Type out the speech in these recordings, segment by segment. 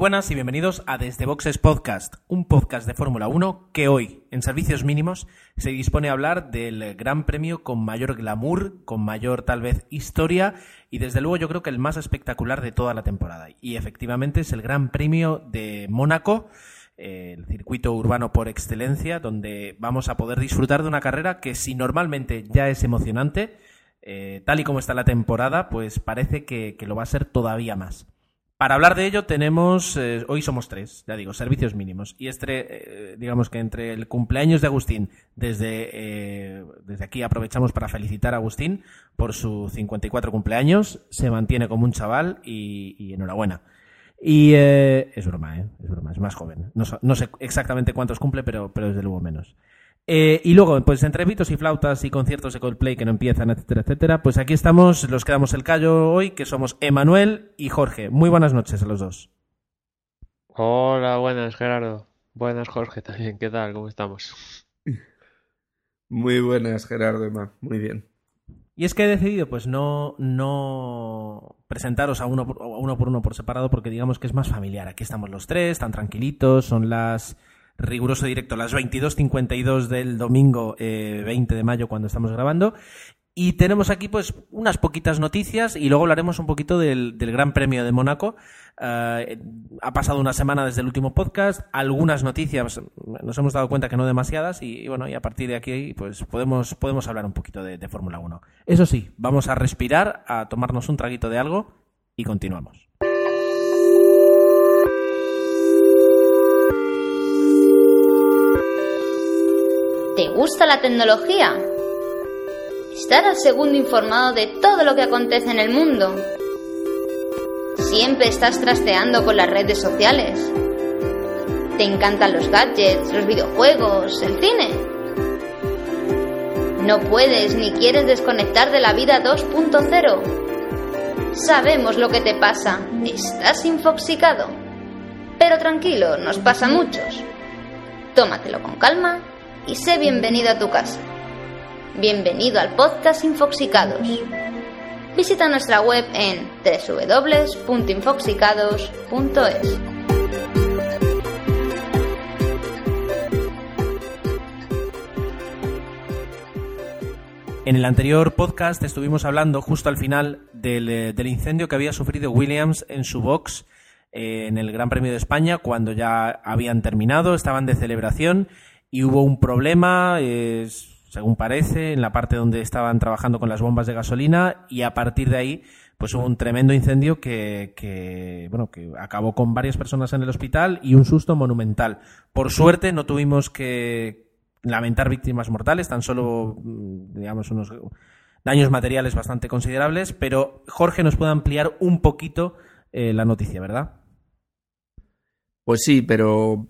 buenas y bienvenidos a Desde Boxes Podcast, un podcast de Fórmula 1 que hoy, en servicios mínimos, se dispone a hablar del gran premio con mayor glamour, con mayor tal vez historia y desde luego yo creo que el más espectacular de toda la temporada. Y efectivamente es el Gran Premio de Mónaco, eh, el circuito urbano por excelencia, donde vamos a poder disfrutar de una carrera que si normalmente ya es emocionante, eh, tal y como está la temporada, pues parece que, que lo va a ser todavía más. Para hablar de ello tenemos, eh, hoy somos tres, ya digo, servicios mínimos. Y este, eh, digamos que entre el cumpleaños de Agustín, desde, eh, desde aquí aprovechamos para felicitar a Agustín por su 54 cumpleaños, se mantiene como un chaval y, enhorabuena. Y es broma, ¿eh? Es broma, es más joven. No, no, sé exactamente cuántos cumple, pero, pero desde luego menos. Eh, y luego, pues entre pitos y flautas y conciertos de Coldplay que no empiezan, etcétera, etcétera, pues aquí estamos los que damos el callo hoy, que somos Emanuel y Jorge. Muy buenas noches a los dos. Hola, buenas Gerardo. Buenas Jorge también. ¿Qué tal? ¿Cómo estamos? Muy buenas Gerardo, Emma. Muy bien. Y es que he decidido pues no, no presentaros a uno, por, a uno por uno por separado porque digamos que es más familiar. Aquí estamos los tres, tan tranquilitos, son las riguroso directo, las 22.52 del domingo eh, 20 de mayo cuando estamos grabando. Y tenemos aquí pues unas poquitas noticias y luego hablaremos un poquito del, del Gran Premio de Mónaco. Uh, ha pasado una semana desde el último podcast, algunas noticias nos hemos dado cuenta que no demasiadas y, y bueno, y a partir de aquí pues podemos, podemos hablar un poquito de, de Fórmula 1. Eso sí, vamos a respirar, a tomarnos un traguito de algo y continuamos. ¿Te gusta la tecnología? ¿Estar al segundo informado de todo lo que acontece en el mundo? ¿Siempre estás trasteando con las redes sociales? ¿Te encantan los gadgets, los videojuegos, el cine? ¿No puedes ni quieres desconectar de la vida 2.0? Sabemos lo que te pasa, estás infoxicado. Pero tranquilo, nos pasa a muchos. Tómatelo con calma y sé bienvenido a tu casa. Bienvenido al podcast Infoxicados. Visita nuestra web en www.infoxicados.es. En el anterior podcast estuvimos hablando justo al final del, del incendio que había sufrido Williams en su box eh, en el Gran Premio de España cuando ya habían terminado, estaban de celebración y hubo un problema, eh, según parece, en la parte donde estaban trabajando con las bombas de gasolina y a partir de ahí pues hubo un tremendo incendio que, bueno, que acabó con varias personas en el hospital y un susto monumental. Por suerte no tuvimos que lamentar víctimas mortales, tan solo, digamos, unos daños materiales bastante considerables, pero Jorge nos puede ampliar un poquito eh, la noticia, ¿verdad? Pues sí, pero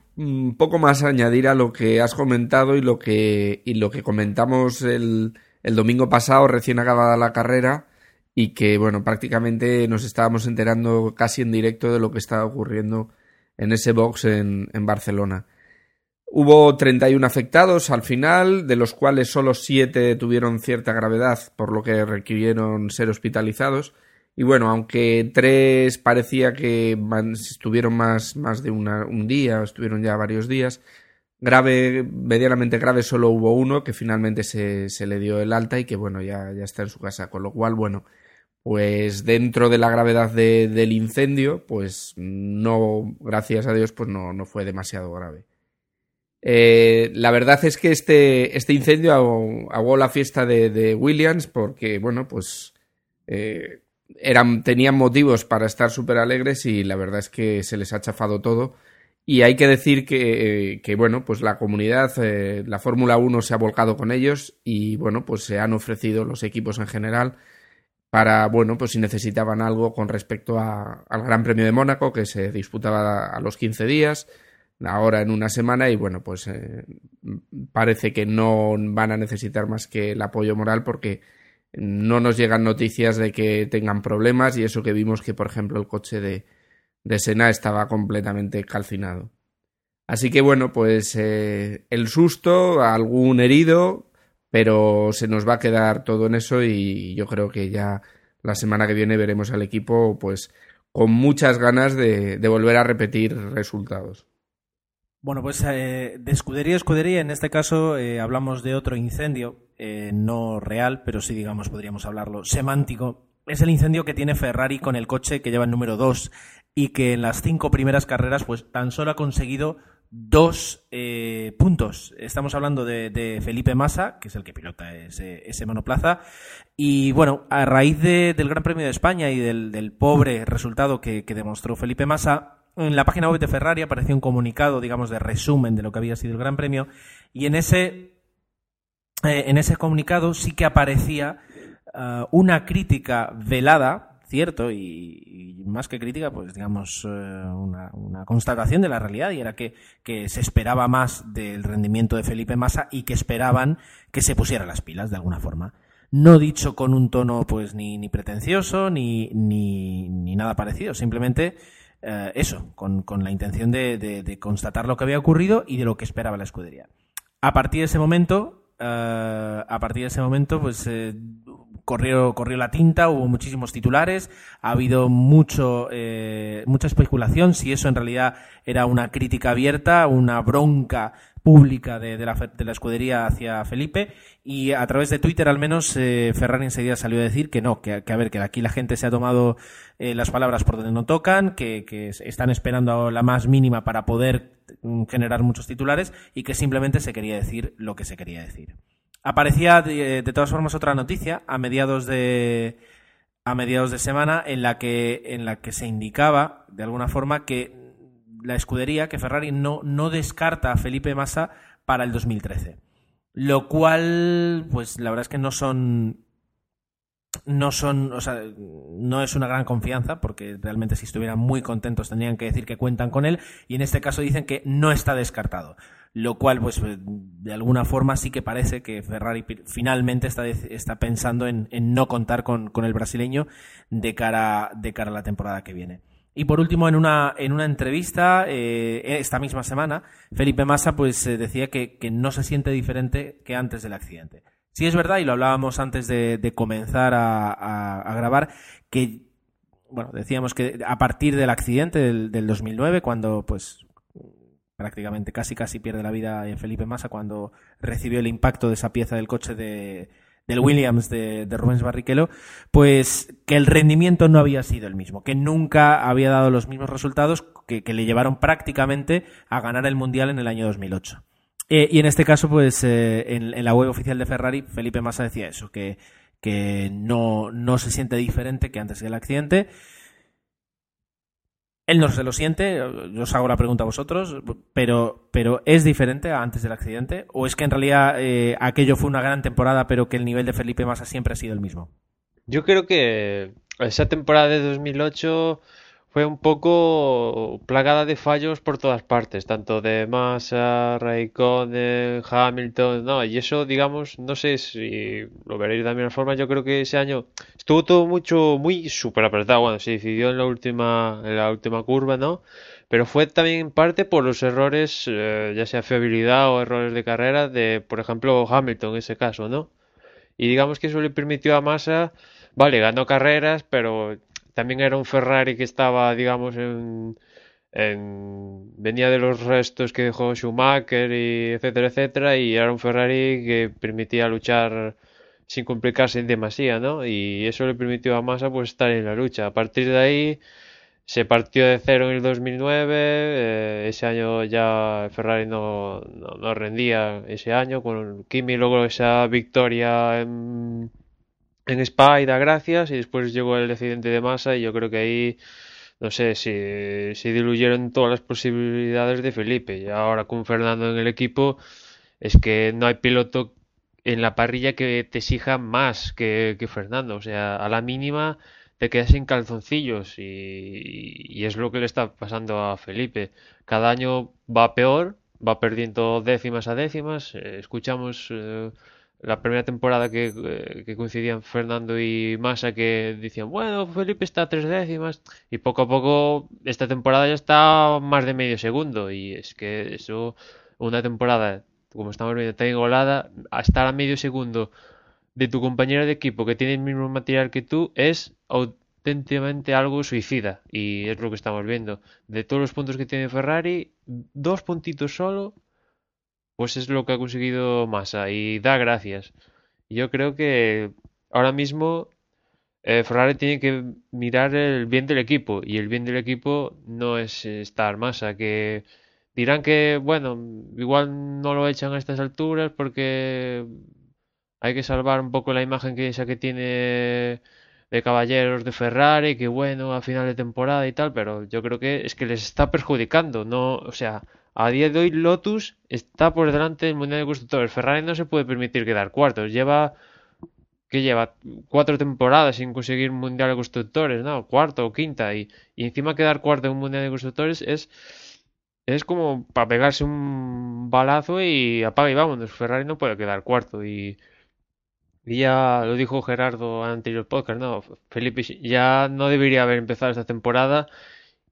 poco más a añadir a lo que has comentado y lo que, y lo que comentamos el, el domingo pasado, recién acabada la carrera, y que, bueno, prácticamente nos estábamos enterando casi en directo de lo que estaba ocurriendo en ese box en, en Barcelona. Hubo 31 afectados al final, de los cuales solo 7 tuvieron cierta gravedad, por lo que requirieron ser hospitalizados. Y bueno, aunque tres parecía que estuvieron más, más de un día, estuvieron ya varios días, grave, medianamente grave solo hubo uno que finalmente se, se le dio el alta y que bueno, ya, ya está en su casa. Con lo cual, bueno, pues dentro de la gravedad de, del incendio, pues no, gracias a Dios, pues no, no fue demasiado grave. Eh, la verdad es que este, este incendio ahogó la fiesta de, de Williams porque, bueno, pues eh, eran, tenían motivos para estar súper alegres y la verdad es que se les ha chafado todo. Y hay que decir que, que bueno, pues la comunidad, eh, la Fórmula 1 se ha volcado con ellos y, bueno, pues se han ofrecido los equipos en general para, bueno, pues si necesitaban algo con respecto a, al Gran Premio de Mónaco, que se disputaba a los 15 días, ahora en una semana, y bueno, pues eh, parece que no van a necesitar más que el apoyo moral porque no nos llegan noticias de que tengan problemas y eso que vimos que, por ejemplo, el coche de, de Sena estaba completamente calcinado. Así que bueno, pues eh, el susto, algún herido, pero se nos va a quedar todo en eso y yo creo que ya la semana que viene veremos al equipo pues con muchas ganas de, de volver a repetir resultados. Bueno, pues eh, de escudería a escudería, en este caso eh, hablamos de otro incendio, eh, no real, pero sí, digamos, podríamos hablarlo, semántico. Es el incendio que tiene Ferrari con el coche que lleva el número 2 y que en las cinco primeras carreras pues tan solo ha conseguido dos puntos. Estamos hablando de, Felipe Massa, que es el que pilota ese, monoplaza. Y bueno, a raíz de, del Gran Premio de España y del, pobre resultado que, demostró Felipe Massa, en la página web de Ferrari apareció un comunicado, digamos, de resumen de lo que había sido el Gran Premio. Y en ese, eh, en ese comunicado sí que aparecía uh, una crítica velada cierto y, y, más que crítica, pues digamos eh, una, una, constatación de la realidad y era que, que, se esperaba más del rendimiento de Felipe Massa y que esperaban que se pusiera las pilas de alguna forma. No dicho con un tono pues ni, ni pretencioso ni, ni, ni, nada parecido, simplemente eh, eso, con, con, la intención de, de, de, constatar lo que había ocurrido y de lo que esperaba la escudería. A partir de ese momento, uh, a partir de ese momento, pues eh, corrió, corrió la tinta, hubo muchísimos titulares, ha habido mucho, eh, mucha especulación si eso en realidad era una crítica abierta, una bronca pública de, de, la, de la, escudería hacia Felipe y a través de Twitter al menos eh, Ferrari enseguida salió a decir que no, que, a ver, que aquí la gente se ha tomado eh, las palabras por donde no tocan, que, que están esperando la más mínima para poder mm, generar muchos titulares y que simplemente se quería decir lo que se quería decir. Aparecía de, de, todas formas otra noticia a mediados de a mediados de semana en la que en la que se indicaba de alguna forma que la escudería que Ferrari no no descarta a Felipe Massa para el 2013. Lo cual pues la verdad es que no son no son, o sea, no es una gran confianza porque realmente si estuvieran muy contentos tendrían que decir que cuentan con él y en este caso dicen que no está descartado lo cual pues de alguna forma sí que parece que Ferrari finalmente está, está pensando en, en no contar con, con, el brasileño de cara, de cara a la temporada que viene. Y por último, en una, en una entrevista eh, esta misma semana, Felipe Massa pues eh, decía que, que, no se siente diferente que antes del accidente. Sí es verdad, y lo hablábamos antes de, comenzar a, grabar, que bueno, decíamos que a partir del accidente del, del 2009, cuando pues prácticamente casi casi pierde la vida en Felipe Massa cuando recibió el impacto de esa pieza del coche de, del Williams de, Rubens Barrichello, pues que el rendimiento no había sido el mismo, que nunca había dado los mismos resultados que le llevaron prácticamente a ganar el Mundial en el año 2008. Eh, y en este caso, pues eh, en, la web oficial de Ferrari, Felipe Massa decía eso, que, que no, no se siente diferente que antes del accidente él no se lo siente, yo os hago la pregunta a vosotros, pero, pero ¿es diferente a antes del accidente? ¿O es que en realidad eh, aquello fue una gran temporada, pero que el nivel de Felipe Massa siempre ha sido el mismo? Yo creo que esa temporada de 2008 fue un poco plagada de fallos por todas partes, tanto de Massa, Raikkonen, Hamilton, no, y eso, digamos, no sé si lo veréis de misma forma, yo creo que ese año estuvo todo mucho, muy súper apretado, bueno, se decidió en la última, en la última curva, ¿no? Pero fue también en parte por los errores, eh, ya sea fiabilidad o errores de carrera, de, por ejemplo, Hamilton en ese caso, ¿no? Y digamos que eso le permitió a Massa, vale, ganó carreras, pero también era un Ferrari que estaba, digamos, en, en, venía de los restos que dejó Schumacher y etcétera, etcétera, y era un Ferrari que permitía luchar sin complicarse demasiado, ¿no? Y eso le permitió a Massa pues estar en la lucha. A partir de ahí se partió de cero en el 2009, eh, ese año ya Ferrari no, no, no, rendía ese año, con Kimi logró esa victoria en en Spa y da gracias y después llegó el accidente de masa y yo creo que ahí no sé si, si diluyeron todas las posibilidades de Felipe. Y ahora con Fernando en el equipo es que no hay piloto en la parrilla que te exija más que, que Fernando. O sea a la mínima te quedas sin calzoncillos y, es lo que le está pasando a Felipe. Cada año va peor va perdiendo décimas a décimas eh, escuchamos eh, la primera temporada que, eh, que coincidían Fernando y Massa que decían, bueno, Felipe está a tres décimas y poco a poco esta temporada ya está más de medio segundo y es que eso, una temporada, como estamos viendo, tan igualada, estar a medio segundo de tu compañero de equipo que tiene el mismo material que tú es auténticamente algo suicida y es lo que estamos viendo. De todos los puntos que tiene Ferrari, dos puntitos solo pues es lo que ha conseguido Massa y da gracias. Yo creo que ahora mismo eh, Ferrari tiene que mirar el bien del equipo y el bien del equipo no es estar Massa, que dirán que, bueno, igual no lo echan a estas alturas porque hay que salvar un poco la imagen que esa que tiene de caballeros de Ferrari, que bueno, a final de temporada y tal, pero yo creo que es que les está perjudicando, no, o sea, a día de hoy Lotus está por delante del Mundial de Constructores. Ferrari no se puede permitir quedar cuartos. Lleva que lleva cuatro temporadas sin conseguir un Mundial de Constructores, ¿no? Cuarto o quinta. Y, encima quedar cuarto en un Mundial de Constructores es, es como para pegarse un balazo y apaga y vámonos. Ferrari no puede quedar cuarto. Y, ya lo dijo Gerardo en anterior podcast, ¿no? Felipe ya no debería haber empezado esta temporada.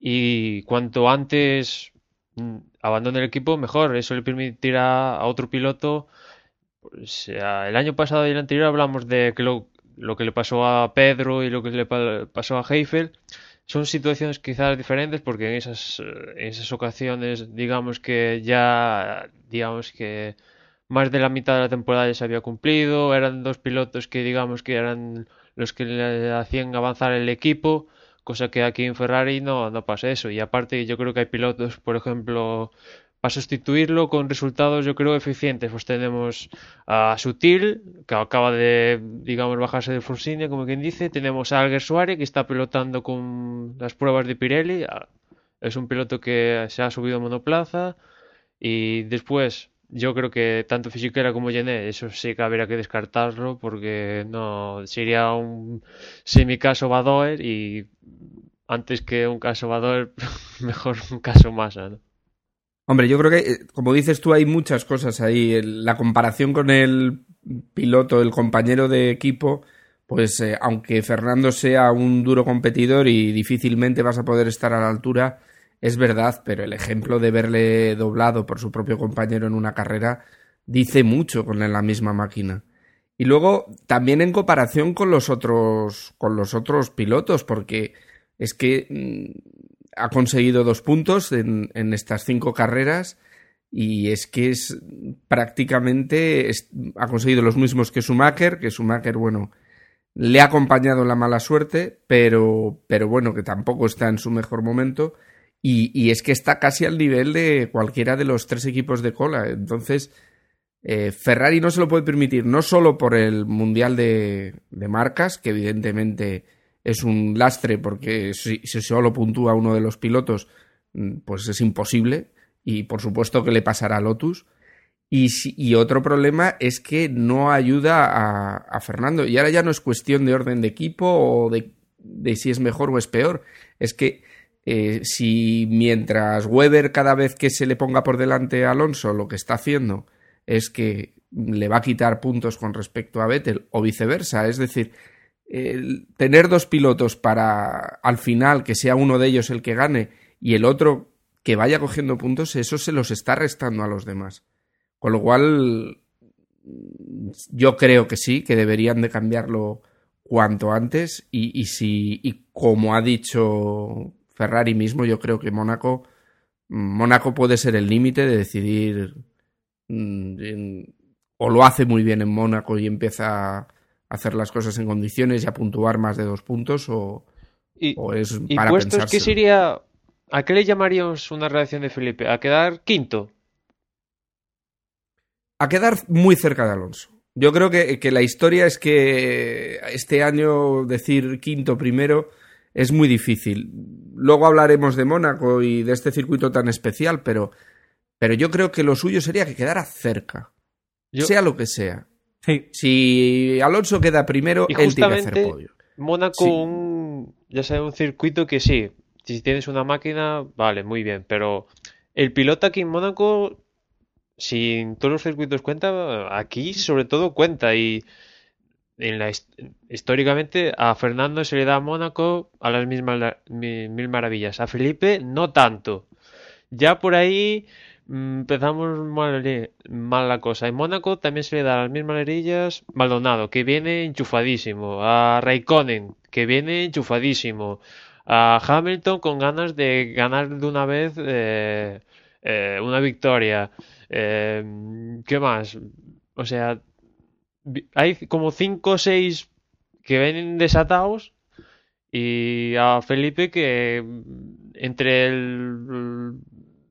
Y cuanto antes Mm, abandone el equipo, mejor. Eso le permitirá a otro piloto. Pues, el año pasado y el anterior hablamos de que lo, que le pasó a Pedro y lo que le pasó a Heifel son situaciones quizás diferentes porque en esas, en esas ocasiones digamos que ya digamos que más de la mitad de la temporada ya se había cumplido eran dos pilotos que digamos que eran los que le hacían avanzar el equipo cosa que aquí en Ferrari no, no pasa eso. Y aparte yo creo que hay pilotos, por ejemplo, para sustituirlo con resultados yo creo eficientes. Pues tenemos a Sutil, que acaba de, digamos, bajarse de Forsinia, como quien dice. Tenemos a Alger Suárez, que está pilotando con las pruebas de Pirelli. Ah, es un piloto que se ha subido a monoplaza. Y después yo creo que tanto Fisichella como Gené, eso sí que habría que descartarlo porque no sería un semi-caso Badoer y antes que un caso Badoer, mejor un caso Massa, ¿no? Hombre, yo creo que, eh, como dices tú, hay muchas cosas ahí. La comparación con el piloto, el compañero de equipo, pues eh, aunque Fernando sea un duro competidor y difícilmente vas a poder estar a la altura, es verdad, pero el ejemplo de verle doblado por su propio compañero en una carrera dice mucho con la misma máquina. Y luego también en comparación con los otros con los otros pilotos, porque es que mm, ha conseguido dos puntos en, estas cinco carreras y es que es prácticamente ha conseguido los mismos que Schumacher, que Schumacher, bueno, le ha acompañado la mala suerte, pero, pero bueno, que tampoco está en su mejor momento y, es que está casi al nivel de cualquiera de los tres equipos de cola. Entonces, eh, Ferrari no se lo puede permitir, no solo por el Mundial de, marcas, que evidentemente es un lastre porque si, solo puntúa uno de los pilotos, mm, pues es imposible. Y por supuesto que le pasará a Lotus. Y, otro problema es que no ayuda a, Fernando. Y ahora ya no es cuestión de orden de equipo o de, de si es mejor o es peor. Es que eh, si mientras Weber cada vez que se le ponga por delante a Alonso lo que está haciendo es que le va a quitar puntos con respecto a Vettel o viceversa, es decir, tener dos pilotos para al final que sea uno de ellos el que gane y el otro que vaya cogiendo puntos, eso se los está restando a los demás. Con lo cual, yo creo que sí, que deberían de cambiarlo cuanto antes y, y si, y como ha dicho Ferrari mismo, yo creo que Mónaco, Mónaco puede ser el límite de decidir mm, o lo hace muy bien en Mónaco y empieza a hacer las cosas en condiciones y a puntuar más de dos puntos o, es para puestos, ¿qué sería? ¿A qué le llamaríamos una reacción de Felipe? ¿A quedar quinto? A quedar muy cerca de Alonso. Yo creo que, que la historia es que este año decir quinto primero es muy difícil. Luego hablaremos de Mónaco y de este circuito tan especial, pero, pero yo creo que lo suyo sería que quedara cerca, sea lo que sea. Si Alonso queda primero, él tiene que hacer podio. Mónaco, ya sea un circuito que sí, si tienes una máquina, vale, muy bien, pero el piloto aquí en Mónaco si en todos los circuitos cuenta, aquí sobre todo cuenta y en la, históricamente a Fernando se le da a Mónaco a las mismas mil maravillas, a Felipe no tanto. Ya por ahí empezamos mal, mal, la cosa. En Mónaco también se le da las mismas lerillas Maldonado, que viene enchufadísimo, a Raikkonen, que viene enchufadísimo, a Hamilton con ganas de ganar de una vez eh, eh, una victoria. Eh, ¿Qué más? O sea, hay como 5 o 6 que ven desatados y a Felipe que entre el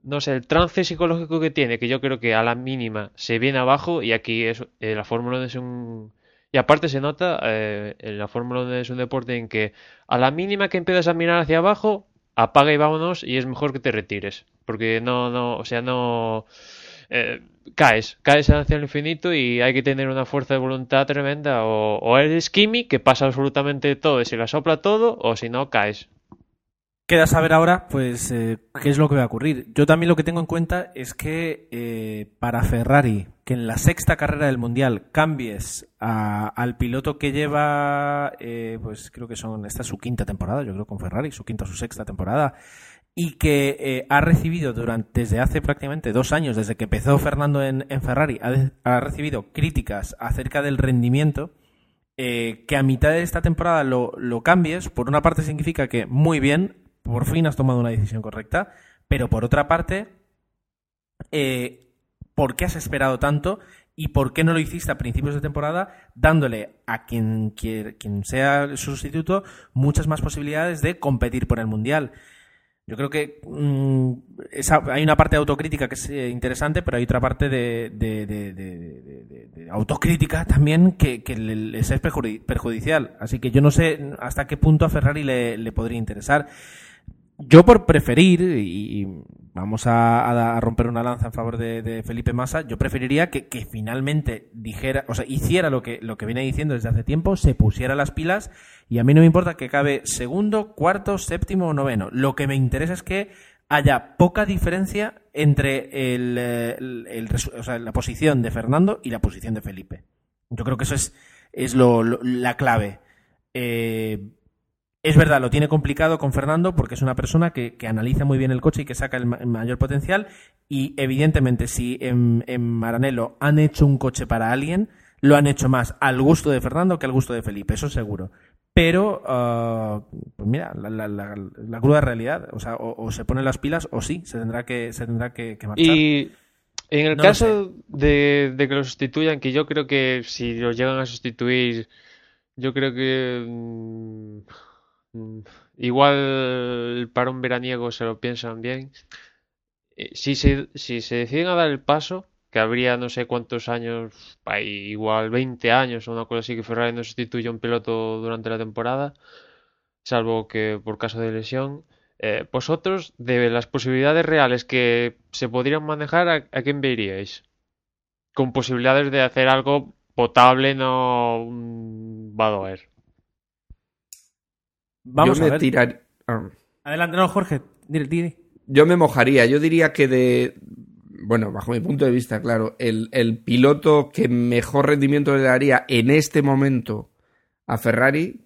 no sé, el trance psicológico que tiene, que yo creo que a la mínima se viene abajo y aquí es, eh, la Fórmula 1 es un... Y aparte se nota, eh, en la Fórmula 1 es un deporte en que a la mínima que empiezas a mirar hacia abajo, apaga y vámonos y es mejor que te retires. Porque no, no, o sea, no... Eh, caes, caes hacia el infinito y hay que tener una fuerza de voluntad tremenda. O, eres Kimi, que pasa absolutamente todo y se la sopla todo, o si no, caes. Queda saber ahora, pues, eh, qué es lo que va a ocurrir. Yo también lo que tengo en cuenta es que eh, para Ferrari, que en la sexta carrera del Mundial cambies al piloto que lleva, pues creo que son, esta es su quinta temporada, yo creo con Ferrari, su quinta o su sexta temporada, y que eh, ha recibido durante, desde hace prácticamente dos años, desde que empezó Fernando en, Ferrari, ha, recibido críticas acerca del rendimiento, eh, que a mitad de esta temporada lo, cambies, por una parte significa que muy bien, por fin has tomado una decisión correcta, pero por otra parte, eh, ¿por qué has esperado tanto y por qué no lo hiciste a principios de temporada dándole a quien, quien sea su sustituto muchas más posibilidades de competir por el Mundial? Yo creo que mm, hay una parte de autocrítica que es eh, interesante, pero hay otra parte de, autocrítica también que, les es perjudicial. Así que yo no sé hasta qué punto a Ferrari le, podría interesar. Yo por preferir, y vamos a, romper una lanza en favor de, Felipe Massa, yo preferiría que, finalmente dijera, o sea, hiciera lo que, lo que viene diciendo desde hace tiempo, se pusiera las pilas y a mí no me importa que cabe segundo, cuarto, séptimo o noveno. Lo que me interesa es que haya poca diferencia entre el, la posición de Fernando y la posición de Felipe. Yo creo que eso es, es lo, la clave. Eh, es verdad, lo tiene complicado con Fernando porque es una persona que, analiza muy bien el coche y que saca el, mayor potencial. Y evidentemente, si en, Maranello han hecho un coche para alguien, lo han hecho más al gusto de Fernando que al gusto de Felipe, eso seguro. Pero, ah, pues mira, la, cruda realidad, o sea, o, se ponen las pilas o sí, se tendrá que, se tendrá que, marchar. Y en el caso de, que lo sustituyan, que yo creo que si lo llegan a sustituir, yo creo que. Mm, igual para un veraniego se lo piensan bien. Eh, si se, si se deciden a dar el paso, que habría no sé cuántos años, igual 20 años o una cosa así que Ferrari no sustituya a un piloto durante la temporada, salvo que por caso de lesión. Eh, vosotros, de las posibilidades reales que se podrían manejar, ¿a, a quién veríais? Con posibilidades de hacer algo potable, no va a Vamos a ver. Ah. Adelante, no, Jorge. Yo me mojaría. Yo diría que de. Bueno, bajo mi punto de vista, claro, el, piloto que mejor rendimiento le daría en este momento a Ferrari,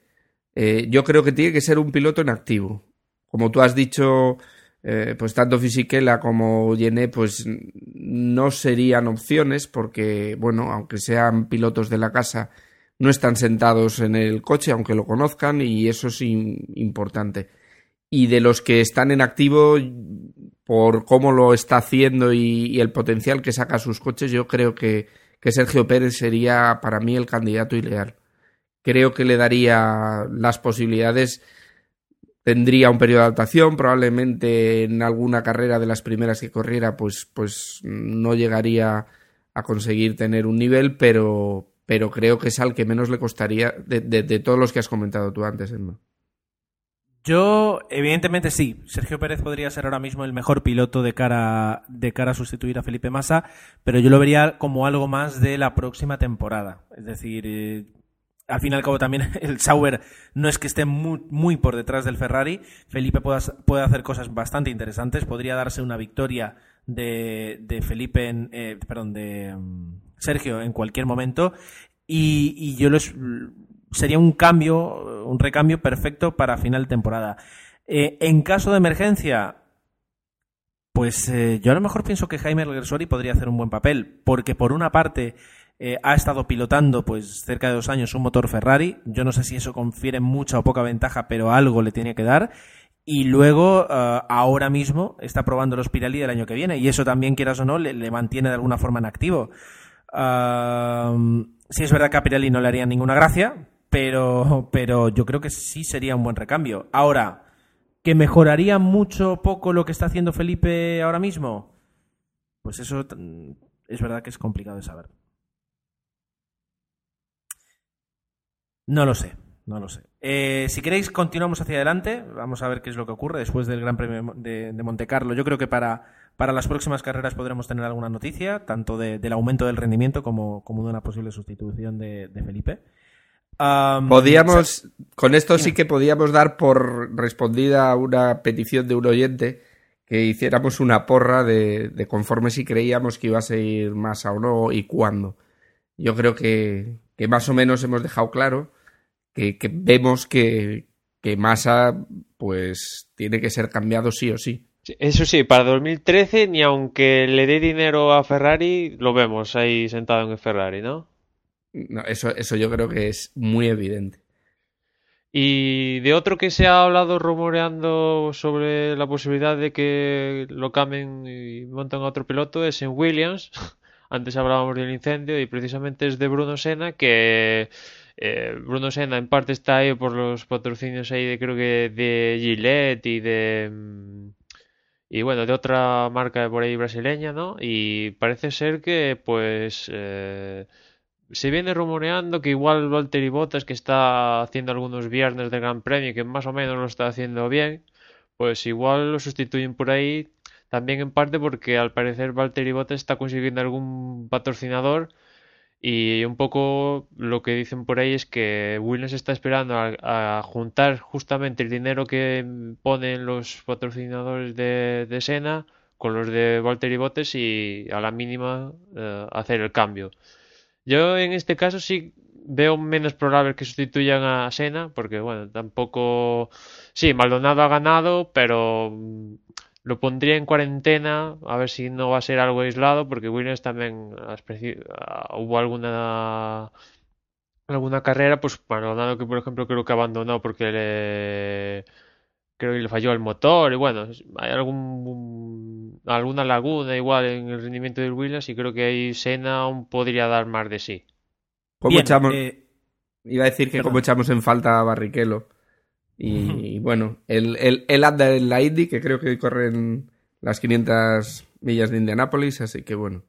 eh, yo creo que tiene que ser un piloto en activo. Como tú has dicho, eh, pues tanto Fisichella como Llené, pues no serían opciones porque, bueno, aunque sean pilotos de la casa, no están sentados en el coche, aunque lo conozcan, y eso es importante. Y de los que están en activo, por cómo lo está haciendo y, el potencial que saca sus coches, yo creo que, que Sergio Pérez sería para mí el candidato ideal. Creo que le daría las posibilidades tendría un periodo de adaptación, probablemente en alguna carrera de las primeras que corriera, pues, pues no llegaría a conseguir tener un nivel, pero, pero creo que es al que menos le costaría de, todos los que has comentado tú antes, Emma. Yo, evidentemente sí. Sergio Pérez podría ser ahora mismo el mejor piloto de cara, de cara a sustituir a Felipe Massa, pero yo lo vería como algo más de la próxima temporada. Es decir, eh, al fin y al cabo también el Sauber no es que esté muy, muy por detrás del Ferrari. Felipe puede, puede, hacer cosas bastante interesantes. Podría darse una victoria de, Felipe, eh, perdón, de mm, Sergio en cualquier momento y, y yo los, sería un cambio, un recambio perfecto para final de temporada. Eh, en caso de emergencia, pues eh, yo a lo mejor pienso que Jaime Alguersuari podría hacer un buen papel, porque por una parte eh, ha estado pilotando pues cerca de dos años un motor Ferrari, yo no sé si eso confiere mucha o poca ventaja, pero algo le tiene que dar, y luego ahora mismo está probando los Pirelli del año que viene, y eso también, quieras o no, le mantiene de alguna forma en activo. Si es verdad que a Pirelli no le haría ninguna gracia, pero, pero yo creo que sí sería un buen recambio. Ahora, ¿que mejoraría mucho o poco lo que está haciendo Felipe ahora mismo? Pues eso es verdad que es complicado de saber. No lo sé, no lo sé. Eh, si queréis, continuamos hacia adelante. Vamos a ver qué es lo que ocurre después del Gran Premio de, de Monte Carlo. Yo creo que para, para, las próximas carreras podremos tener alguna noticia, tanto de, del aumento del rendimiento como, como de una posible sustitución de, de Felipe. Um, podíamos, con esto sí que podíamos dar por respondida a una petición de un oyente que hiciéramos una porra de, de, conforme si creíamos que iba a seguir Massa o no y cuándo. Yo creo que, que más o menos hemos dejado claro que, que vemos que, que Massa pues tiene que ser cambiado sí o sí. Eso sí, para 2013 ni aunque le dé dinero a Ferrari lo vemos ahí sentado en el Ferrari, ¿no? No, eso, eso yo creo que es muy evidente. Y de otro que se ha hablado rumoreando sobre la posibilidad de que lo cambien y monten a otro piloto es en Williams. Antes hablábamos del incendio y precisamente es de Bruno Senna que eh, Bruno Senna en parte está ahí por los patrocinios ahí de creo que de Gillette y de mm, y bueno de otra marca por ahí brasileña, ¿no? Y parece ser que pues eh, se viene rumoreando que igual Valtteri Bottas, que está haciendo algunos viernes de Gran Premio, que más o menos lo está haciendo bien, pues igual lo sustituyen por ahí, también en parte porque al parecer Valtteri Bottas está consiguiendo algún patrocinador y un poco lo que dicen por ahí es que Williams está esperando a, juntar justamente el dinero que ponen los patrocinadores de, de Sena con los de Valtteri Bottas y a la mínima eh, hacer el cambio. Yo en este caso sí veo menos probable que sustituyan a Sena, porque bueno, tampoco... Sí, Maldonado ha ganado, pero lo pondría en cuarentena, a ver si no va a ser algo aislado, porque Williams también ah, hubo alguna alguna carrera, pues Maldonado que por ejemplo creo que abandonó porque le creo que le falló el motor y bueno, hay algún alguna laguna igual en el rendimiento del Williams y creo que ahí Sena aún podría dar más de sí. ¿Cómo echamos? Eh... Iba a decir que Perdón. como echamos en falta a Barrichello. Y, bueno, él, él, él, anda en la Indy, que creo que corren las 500 millas de Indianápolis, así que bueno,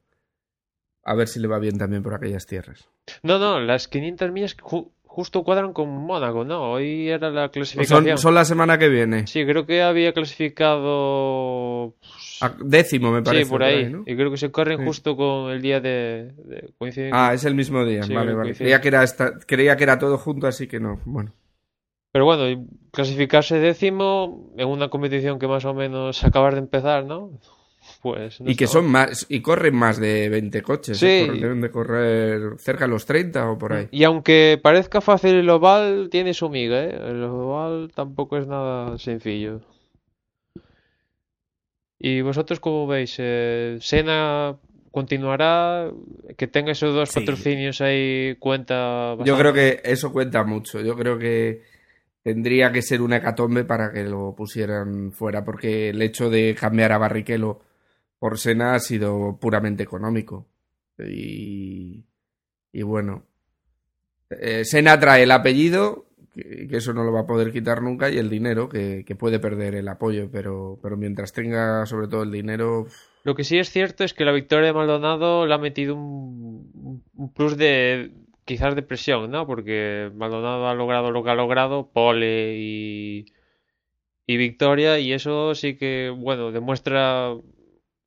a ver si le va bien también por aquellas tierras. No, no, las 500 millas justo cuadran con Mónaco, ¿no? Hoy era la clasificación. Son, son, la semana que viene. Sí, creo que había clasificado. A décimo, me parece. Sí, por ahí. Por ahí ¿no? Y creo que se corren sí. justo con el día de. de coinciden... Ah, es el mismo día. Sí, vale, vale. Creía que, era esta... Creía que era todo junto, así que no. Bueno. Pero bueno, clasificarse décimo en una competición que más o menos acabar de empezar, ¿no? Pues no y que son más y corren más de 20 coches sí. ¿eh? deben de correr cerca de los 30 o por ahí y aunque parezca fácil el oval tiene su miga ¿eh? el oval tampoco es nada sencillo y vosotros cómo veis eh, Sena continuará que tenga esos dos sí. patrocinios ahí cuenta bastante. yo creo que eso cuenta mucho yo creo que tendría que ser una hecatombe para que lo pusieran fuera porque el hecho de cambiar a Barrichello por Sena ha sido puramente económico. Y, y bueno, eh, Sena trae el apellido, que, eso no lo va a poder quitar nunca, y el dinero, que, que, puede perder el apoyo, pero, pero mientras tenga sobre todo el dinero... Lo que sí es cierto es que la victoria de Maldonado le ha metido un plus de quizás de presión, ¿no? Porque Maldonado ha logrado lo que ha logrado, pole y, y victoria, y eso sí que, bueno, demuestra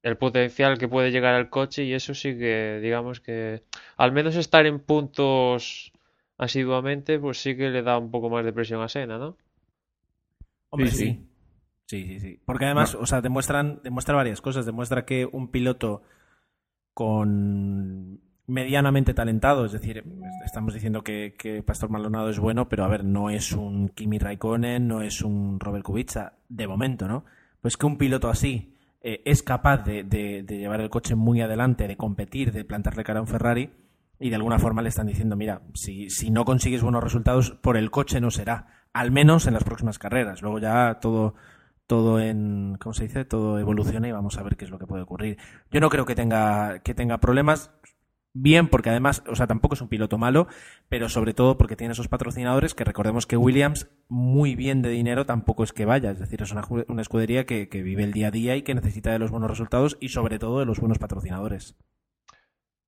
el potencial que puede llegar al coche y eso sí que digamos que al menos estar en puntos asiduamente pues sí que le da un poco más de presión a Sena, ¿no? Hombre, sí. sí. Sí, sí, sí. Porque además, o sea, demuestran, demuestra varias cosas. Demuestra que un piloto con medianamente talentado, es decir, estamos diciendo que, que, Pastor Maldonado es bueno, pero a ver, no es un Kimi Raikkonen, no es un Robert Kubica, de momento, ¿no? Pues que un piloto así eh, es capaz de, de, llevar el coche muy adelante, de competir, de plantarle cara a un Ferrari, y de alguna forma le están diciendo, mira, si, si no consigues buenos resultados, por el coche no será, al menos en las próximas carreras. Luego ya todo, todo en, ¿cómo se dice? Todo evoluciona y vamos a ver qué es lo que puede ocurrir. Yo no creo que tenga, que tenga problemas. Bien, porque además, o sea, tampoco es un piloto malo, pero sobre todo porque tiene esos patrocinadores que recordemos que Williams, muy bien de dinero, tampoco es que vaya. Es decir, es una, una escudería que, que vive el día a día y que necesita de los buenos resultados y sobre todo de los buenos patrocinadores.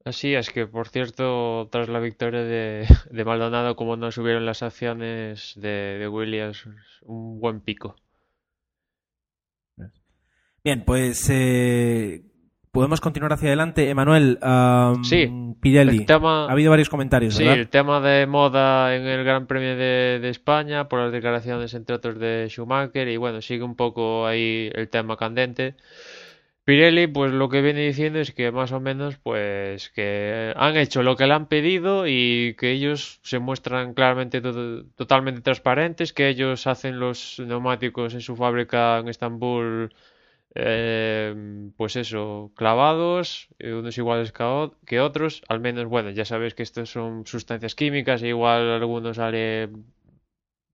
Así es que, por cierto, tras la victoria de, de Maldonado, como no subieron las acciones de, de Williams, un buen pico. Bien, pues eh, podemos continuar hacia adelante. Emanuel, um, sí, Pirelli. Tema, ha habido varios comentarios, sí, ¿verdad? el tema de moda en el Gran Premio de, de, España, por las declaraciones, entre otros, de Schumacher, y bueno, sigue un poco ahí el tema candente. Pirelli, pues lo que viene diciendo es que más o menos, pues que han hecho lo que le han pedido y que ellos se muestran claramente to totalmente transparentes, que ellos hacen los neumáticos en su fábrica en Estambul eh, pues eso, clavados, unos iguales que otros, al menos, bueno, ya sabéis que estos son sustancias químicas, e igual algunos sale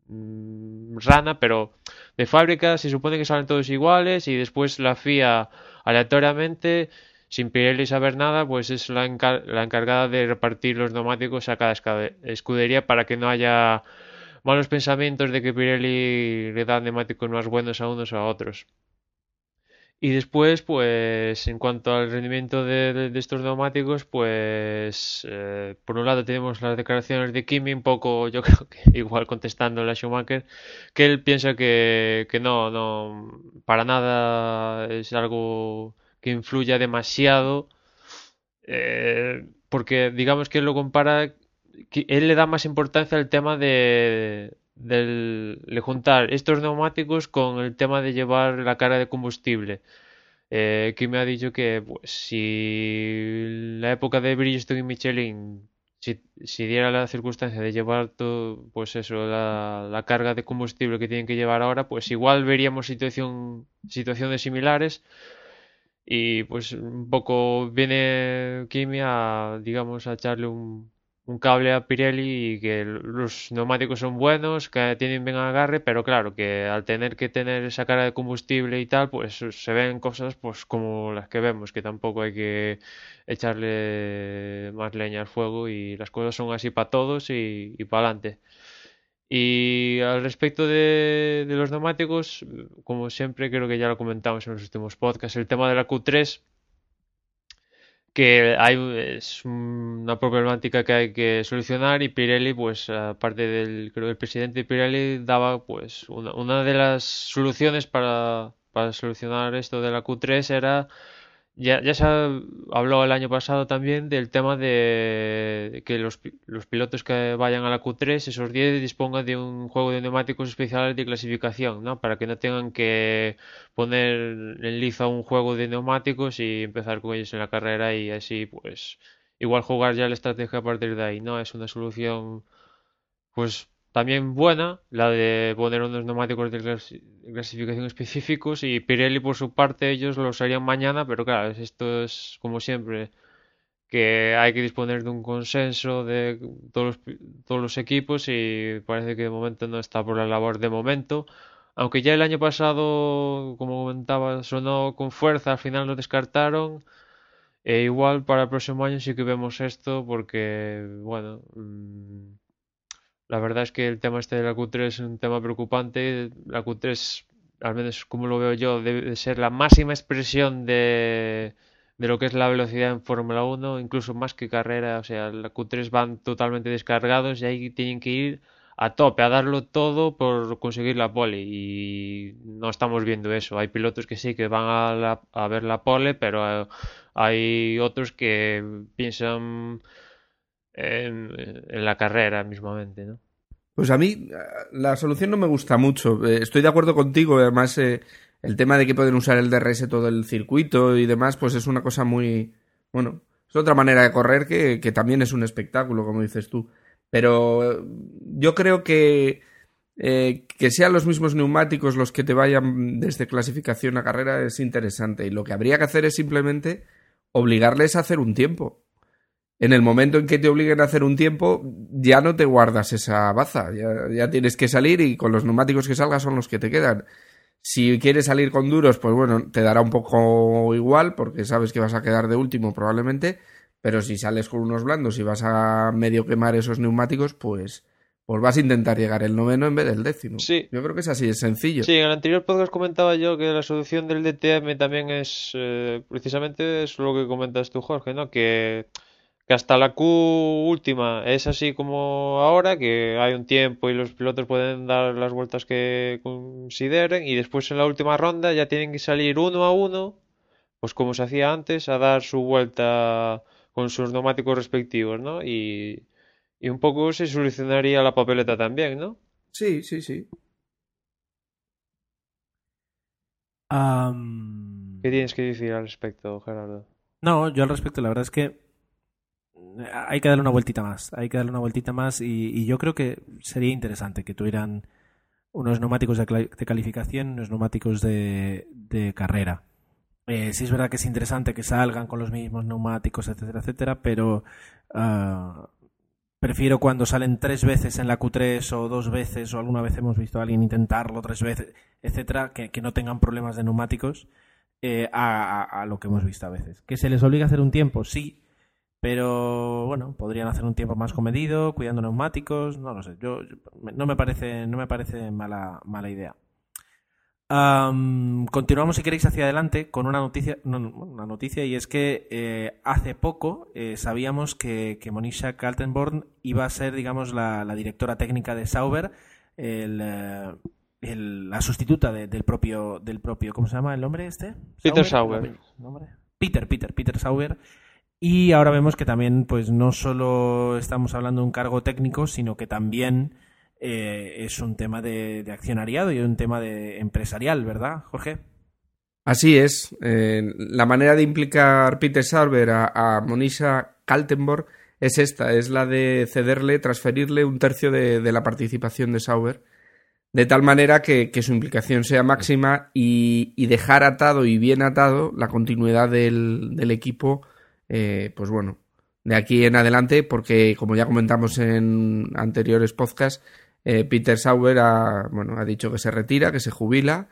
mmm, rana, pero de fábrica se supone que salen todos iguales y después la FIA aleatoriamente, sin Pirelli saber nada, pues es la, la encargada de repartir los neumáticos a cada escudería para que no haya malos pensamientos de que Pirelli le da neumáticos más buenos a unos o a otros. Y después, pues, en cuanto al rendimiento de, estos neumáticos, pues, eh, por un lado tenemos las declaraciones de Kimi, un poco, yo creo que igual contestando a Schumacher, que él piensa que, que no, no, para nada es algo que influya demasiado, eh, porque digamos que él lo compara, que él le da más importancia al tema de, del, de juntar estos neumáticos con el tema de llevar la carga de combustible. Eh, que me ha dicho que pues, si la época de Bridgestone y Michelin, si, si diera la circunstancia de llevar todo, pues eso, la, la, carga de combustible que tienen que llevar ahora, pues igual veríamos situación, situaciones similares. Y pues un poco viene Kimi a, digamos, a echarle un, un cable a Pirelli y que los neumáticos son buenos, que tienen bien agarre, pero claro, que al tener que tener esa carga de combustible y tal, pues se ven cosas pues como las que vemos, que tampoco hay que echarle más leña al fuego y las cosas son así para todos y, y para adelante. Y al respecto de, de los neumáticos, como siempre creo que ya lo comentamos en los últimos podcasts, el tema de la Q3 que hay es una problemática que hay que solucionar y Pirelli pues aparte del creo el presidente de Pirelli daba pues una, una de las soluciones para, para solucionar esto de la Q3 era ya, ya se habló el año pasado también del tema de que los, los pilotos que vayan a la Q3, esos 10 dispongan de un juego de neumáticos especiales de clasificación, ¿no? Para que no tengan que poner en liza un juego de neumáticos y empezar con ellos en la carrera y así, pues, igual jugar ya la estrategia a partir de ahí, ¿no? Es una solución, pues, también buena, la de poner unos neumáticos de clasificación específicos y Pirelli por su parte ellos los harían mañana, pero claro, esto es como siempre que hay que disponer de un consenso de todos los, todos los equipos y parece que de momento no está por la labor de momento. Aunque ya el año pasado, como comentaba, sonó con fuerza, al final lo descartaron. E igual para el próximo año sí que vemos esto porque, bueno, mmm, la verdad es que el tema este de la Q3 es un tema preocupante. La Q3, al menos como lo veo yo, debe ser la máxima expresión de, de lo que es la velocidad en Fórmula 1, incluso más que carrera. O sea, la Q3 van totalmente descargados y ahí tienen que ir a tope, a darlo todo por conseguir la pole. Y no estamos viendo eso. Hay pilotos que sí que van a, la, a ver la pole, pero hay otros que piensan en, en la carrera mismamente, ¿no? Pues a mí la solución no me gusta mucho. Eh, estoy de acuerdo contigo. Además, eh, el tema de que pueden usar el DRS todo el circuito y demás, pues es una cosa muy. Bueno, es otra manera de correr que, que también es un espectáculo, como dices tú. Pero eh, yo creo que eh, que sean los mismos neumáticos los que te vayan desde clasificación a carrera es interesante. Y lo que habría que hacer es simplemente obligarles a hacer un tiempo. En el momento en que te obliguen a hacer un tiempo, ya no te guardas esa baza. Ya, ya tienes que salir y con los neumáticos que salgas son los que te quedan. Si quieres salir con duros, pues bueno, te dará un poco igual porque sabes que vas a quedar de último probablemente. Pero si sales con unos blandos y vas a medio quemar esos neumáticos, pues pues vas a intentar llegar el noveno en vez del décimo. Sí. Yo creo que es así, es sencillo. Sí, en el anterior podcast comentaba yo que la solución del DTM también es eh, precisamente es lo que comentas tú, Jorge, ¿no? Que, que hasta la Q última es así como ahora, que hay un tiempo y los pilotos pueden dar las vueltas que consideren y después en la última ronda ya tienen que salir uno a uno, pues como se hacía antes, a dar su vuelta con sus neumáticos respectivos, ¿no? Y y un poco se solucionaría la papeleta también, ¿no? Sí, sí, sí. ¿Qué tienes que decir al respecto, Gerardo? No, yo al respecto, la verdad es que hay que darle una vueltita más. Hay que darle una vueltita más y, yo creo que sería interesante que tuvieran unos neumáticos de, de calificación, unos neumáticos de, carrera. Eh, sí es verdad que es interesante que salgan con los mismos neumáticos, etcétera, etcétera, pero ah, prefiero cuando salen tres veces en la Q3 o dos veces o alguna vez hemos visto a alguien intentarlo tres veces, etcétera, que, no tengan problemas de neumáticos eh, a, a- a lo que hemos visto a veces. ¿Que se les obliga a hacer un tiempo? Sí, pero bueno, podrían hacer un tiempo más comedido, cuidando neumáticos, no lo sé. Yo, yo- no me parece, no me parece mala, mala idea. Am, continuamos, si queréis, hacia adelante con una noticia, no, una noticia y es que eh, hace poco eh, sabíamos que, que Monisha Kaltenborn iba a ser, digamos, la, la directora técnica de Sauber, el, eh, el- la sustituta de- del propio, del propio, ¿cómo se llama el nombre este? Peter Sauber. ¿Nombre? Peter, Peter, Peter Sauber. Y ahora vemos que también, pues no solo estamos hablando de un cargo técnico, sino que también eh, es un tema de, accionariado y un tema de empresarial, ¿verdad, Jorge? Así es. eh, la manera de implicar Peter Sauber a, a Monisha Kaltenborg es esta, es la de cederle, transferirle un tercio de, la participación de Sauber, de tal manera que, su implicación sea máxima y, dejar atado y bien atado la continuidad del equipo, eh, pues bueno, de aquí en adelante, porque como ya comentamos en anteriores podcasts, eh, Peter Sauber ha, bueno, ha dicho que se retira, que se jubila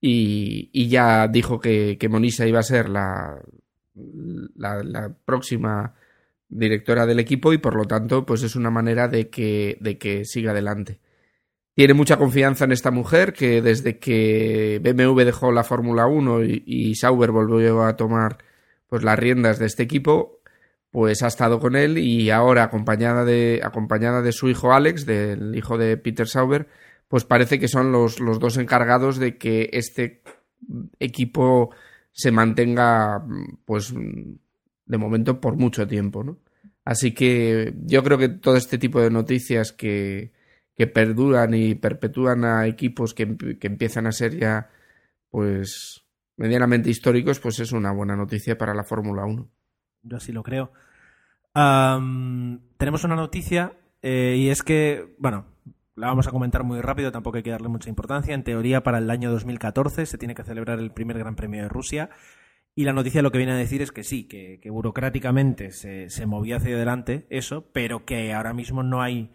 y, ya dijo que, Monisa iba a ser la, próxima directora del equipo y por lo tanto pues es una manera de que, de que siga adelante. Tiene mucha confianza en esta mujer que desde que BMW dejó la Fórmula 1 y, y Sauber volvió a tomar pues las riendas de este equipo, pues ha estado con él y ahora acompañada de, acompañada de su hijo Alex, del hijo de Peter Sauber, pues parece que son los, los dos encargados de que este equipo se mantenga, pues, de momento por mucho tiempo, ¿no? Así que yo creo que todo este tipo de noticias que, que perduran y perpetúan a equipos que, que empiezan a ser ya, pues, medianamente históricos, pues es una buena noticia para la Fórmula 1. Yo así lo creo. Tenemos una noticia eh, y es que, bueno, la vamos a comentar muy rápido, tampoco hay que darle mucha importancia. En teoría, para el año 2014 se tiene que celebrar el primer Gran Premio de Rusia. Y la noticia lo que viene a decir es que sí, que, que burocráticamente se, se movía hacia adelante eso, pero que ahora mismo no hay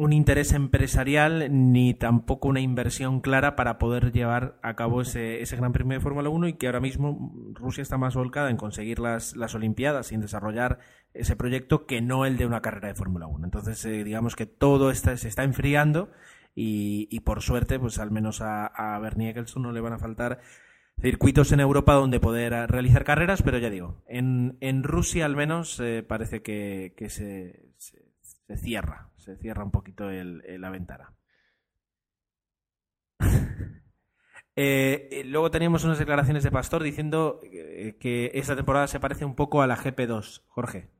un interés empresarial ni tampoco una inversión clara para poder llevar a cabo ese, ese Gran Premio de Fórmula 1 y que ahora mismo Rusia está más volcada en conseguir las, las Olimpiadas y en desarrollar ese proyecto que no el de una carrera de Fórmula 1. Entonces, eh, digamos que todo está, se está enfriando y, y por suerte, pues al menos a, a Bernie Eccleston no le van a faltar circuitos en Europa donde poder eh, realizar carreras, pero ya digo, en, en Rusia al menos eh, parece que, se, se cierra, se cierra un poquito el- la ventana. Eh, eh, luego teníamos unas declaraciones de Pastor diciendo eh, que esta temporada se parece un poco a la GP2, Jorge.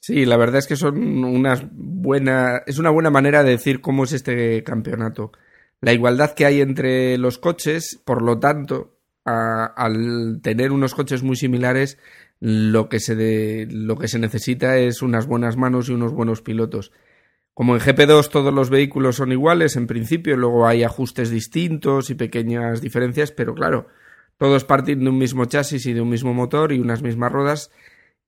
Sí, la verdad es que son unas buenas, es una buena manera de decir cómo es este campeonato. La igualdad que hay entre los coches, por lo tanto, al tener unos coches muy similares, lo que, se lo que se necesita es unas buenas manos y unos buenos pilotos. Como en GP2 todos los vehículos son iguales en principio, luego hay ajustes distintos y pequeñas diferencias, pero claro, todos parten de un mismo chasis y de un mismo motor y unas mismas ruedas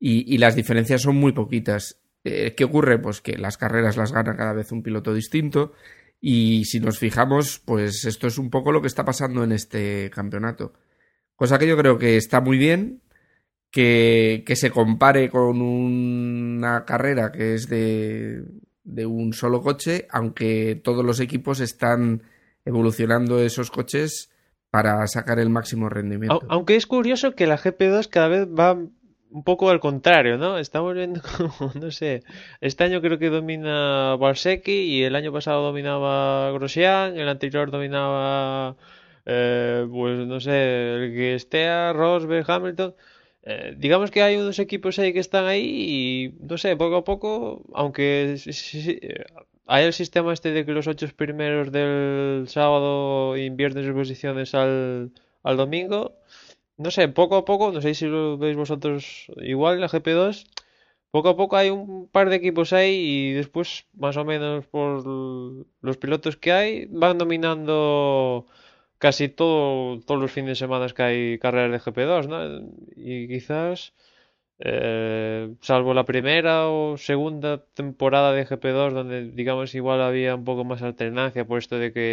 y, las diferencias son muy poquitas. Eh, ¿Qué ocurre? Pues que las carreras las gana cada vez un piloto distinto y si nos fijamos, pues esto es un poco lo que está pasando en este campeonato. Cosa que yo creo que está muy bien, que, se compare con una carrera que es de, un solo coche, aunque todos los equipos están evolucionando esos coches para sacar el máximo rendimiento. Aunque es curioso que la GP2 cada vez va un poco al contrario, ¿no? Estamos viendo como, no sé, este año creo que domina Balsecki y el año pasado dominaba Grosjean, el anterior dominaba, eh, pues no sé, el que esté Rosberg, Hamilton. Eh, digamos que hay unos equipos ahí que están ahí y, no sé, poco a poco, aunque eh, hay el sistema este de que los ocho primeros del sábado invierten sus posiciones al, al domingo no sé, poco a poco, no sé si lo veis vosotros igual en la GP2, poco a poco hay un par de equipos ahí y después, más o menos por los pilotos que hay, van dominando casi todo, todos los fines de semana que hay carreras de GP2, ¿no? Y quizás eh, salvo la primera o segunda temporada de GP2 donde digamos igual había un poco más alternancia por esto de que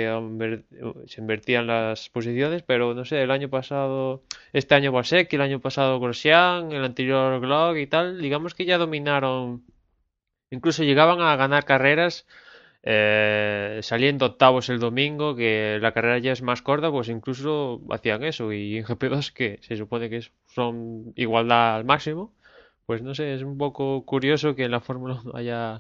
se invertían las posiciones pero no sé el año pasado este año Basek el año pasado Grosjean el anterior Glock y tal digamos que ya dominaron incluso llegaban a ganar carreras eh, saliendo octavos el domingo, que la carrera ya es más corta, pues incluso hacían eso. Y en GP2, que se supone que son igualdad al máximo, pues no sé, es un poco curioso que en la Fórmula 1 haya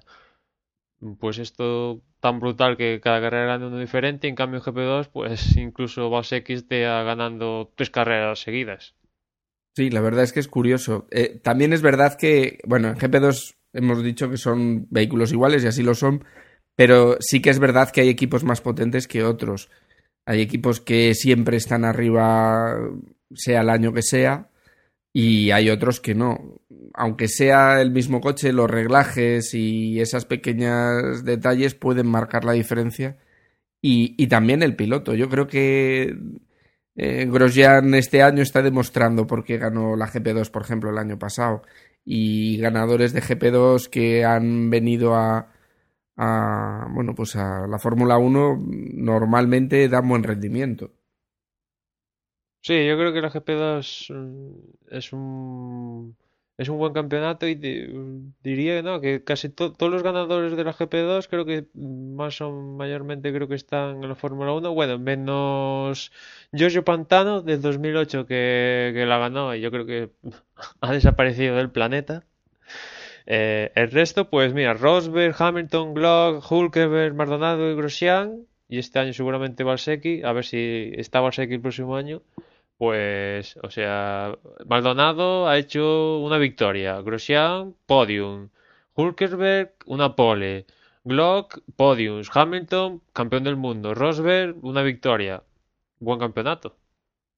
pues esto tan brutal que cada carrera gane uno diferente. En cambio en GP2, pues incluso Vos X ganando tres carreras seguidas. Sí, la verdad es que es curioso. Eh, también es verdad que, bueno, en GP2 hemos dicho que son vehículos iguales y así lo son, pero sí que es verdad que hay equipos más potentes que otros. Hay equipos que siempre están arriba, sea el año que sea, y hay otros que no. Aunque sea el mismo coche, los reglajes y esas pequeños detalles pueden marcar la diferencia. Y, y también el piloto. Yo creo que eh, Grosjean este año está demostrando por qué ganó la GP2, por ejemplo, el año pasado. Y ganadores de GP2 que han venido a, a bueno, pues a la Fórmula 1 normalmente da buen rendimiento. Sí, yo creo que la GP2 mm, es un es un buen campeonato y diría que casi todos los ganadores de la GP2 creo que más o mayormente creo que están en la Fórmula 1. Bueno, menos Giorgio Pantano del 2008 que, que la ganó y yo creo que ha desaparecido del planeta. Eh, el resto, pues mira, Rosberg, Hamilton, Glock, Hulkenberg, Maldonado y Grosjean. Y este año seguramente Valsecki, a ver si está Valsecki el próximo año. Pues, o sea, Maldonado ha hecho una victoria, Grosjean, podium, Hulkenberg, una pole, Glock, podiums, Hamilton, campeón del mundo, Rosberg, una victoria. Buen campeonato.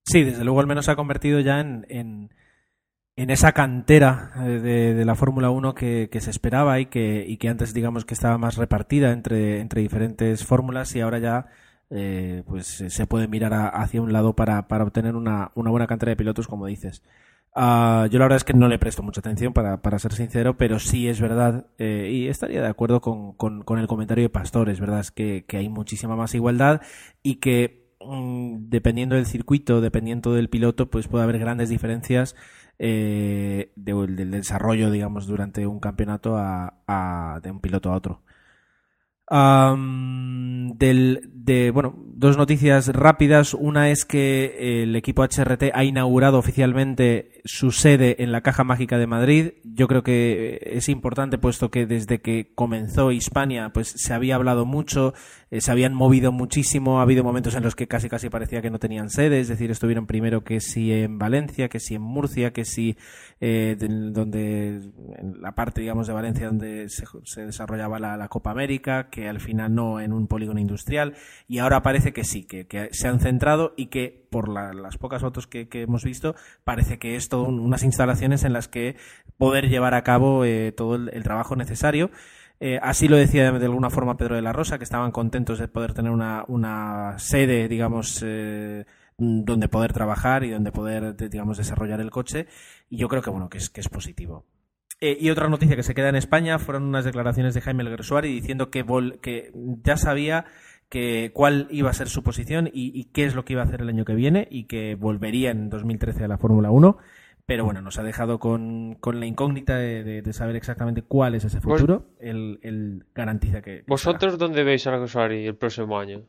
Sí, desde luego al menos se ha convertido ya en en esa cantera eh, de, la Fórmula 1 que, se esperaba y que, antes digamos que estaba más repartida entre, diferentes fórmulas y ahora ya eh, pues se puede mirar hacia un lado para, obtener una, una, buena cantera de pilotos como dices. Uh, yo la verdad es que no le presto mucha atención para, para ser sincero, pero sí es verdad eh, y estaría de acuerdo con, el comentario de Pastor, es verdad es que, que hay muchísima más igualdad y que mm, dependiendo del circuito, dependiendo del piloto, pues puede haber grandes diferencias eh, del desarrollo, digamos, durante un campeonato a, de un piloto a otro. del, de, bueno, dos noticias rápidas. Una es que el equipo HRT ha inaugurado oficialmente su sede en la Caja Mágica de Madrid. Yo creo que es importante puesto que desde que comenzó Hispania pues se había hablado mucho eh, se habían movido muchísimo, ha habido momentos en los que casi casi parecía que no tenían sede, es decir, estuvieron primero que sí en Valencia, que sí en Murcia, que sí eh, donde en la parte digamos de Valencia donde se, desarrollaba la, Copa América, que al final no en un polígono industrial y ahora parece que sí, que, se han centrado y que por las pocas fotos que, hemos visto parece que es unas instalaciones en las que poder llevar a cabo eh, todo el trabajo necesario. Eh, así lo decía de alguna forma Pedro de la Rosa, que estaban contentos de poder tener una, una sede, digamos, eh, donde poder trabajar y donde poder, digamos, desarrollar el coche. Y yo creo que, bueno, que es, que es positivo. Y otra noticia que se queda en España fueron unas declaraciones de Jaime Alguersuari diciendo que, que ya sabía que cuál iba a ser su posición y, y, qué es lo que iba a hacer el año que viene y que volvería en 2013 a la Fórmula 1 pero bueno, nos ha dejado con, la incógnita de, saber exactamente cuál es ese futuro. él, garantiza que. ¿Vosotros dónde veis a Rosari el próximo año?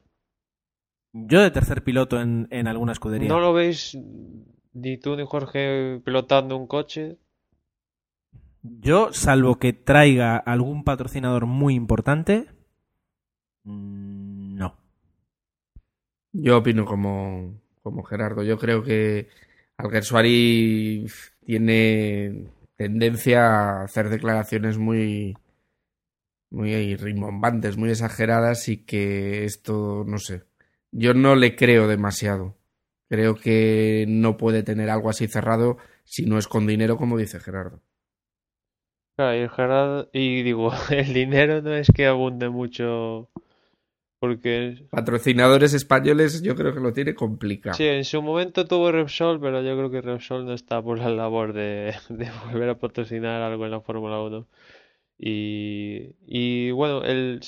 Yo de tercer piloto en, en alguna escudería. ¿No lo veis ni tú ni Jorge pilotando un coche? Yo, salvo que traiga algún patrocinador muy importante, mm, no. Yo opino como, como Gerardo. Yo creo que Alguersuari tiene tendencia a hacer declaraciones muy muy rimbombantes, muy exageradas y que esto, no sé, yo no le creo demasiado. Creo que no puede tener algo así cerrado si no es con dinero, como dice Gerardo. Claro, y, Gerardo, y digo, el dinero no es que abunde mucho porque... Patrocinadores españoles yo creo que lo tiene complicado. Sí, en su momento tuvo Repsol, pero yo creo que Repsol no está por la labor de, volver a patrocinar algo en la Fórmula 1. Y, y bueno, el,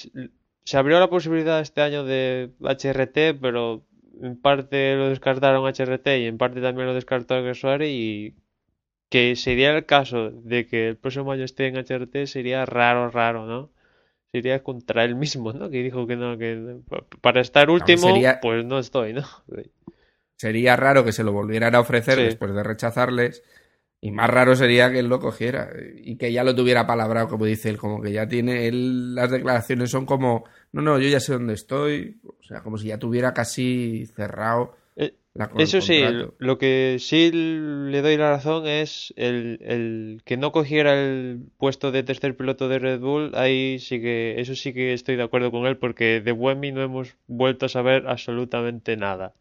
se abrió la posibilidad este año de HRT, pero en parte lo descartaron HRT y en parte también lo descartó Agresuari y que sería el caso de que el próximo año esté en HRT sería raro, raro, ¿no? Sería contra él mismo, ¿no? Que dijo que no, que para estar último, pues no estoy, ¿no? Sería raro que se lo volvieran a ofrecer después de rechazarles. Y más raro sería que él lo cogiera y que ya lo tuviera palabrado, como dice él, como que ya tiene, él, las declaraciones son como, no, no, yo ya sé dónde estoy, o sea, como si ya tuviera casi cerrado eso sí, lo que sí le doy la razón es el, que no cogiera el puesto de tercer piloto de Red Bull, ahí sí que, eso sí que estoy de acuerdo con él, porque de Wemmy no hemos vuelto a saber absolutamente nada.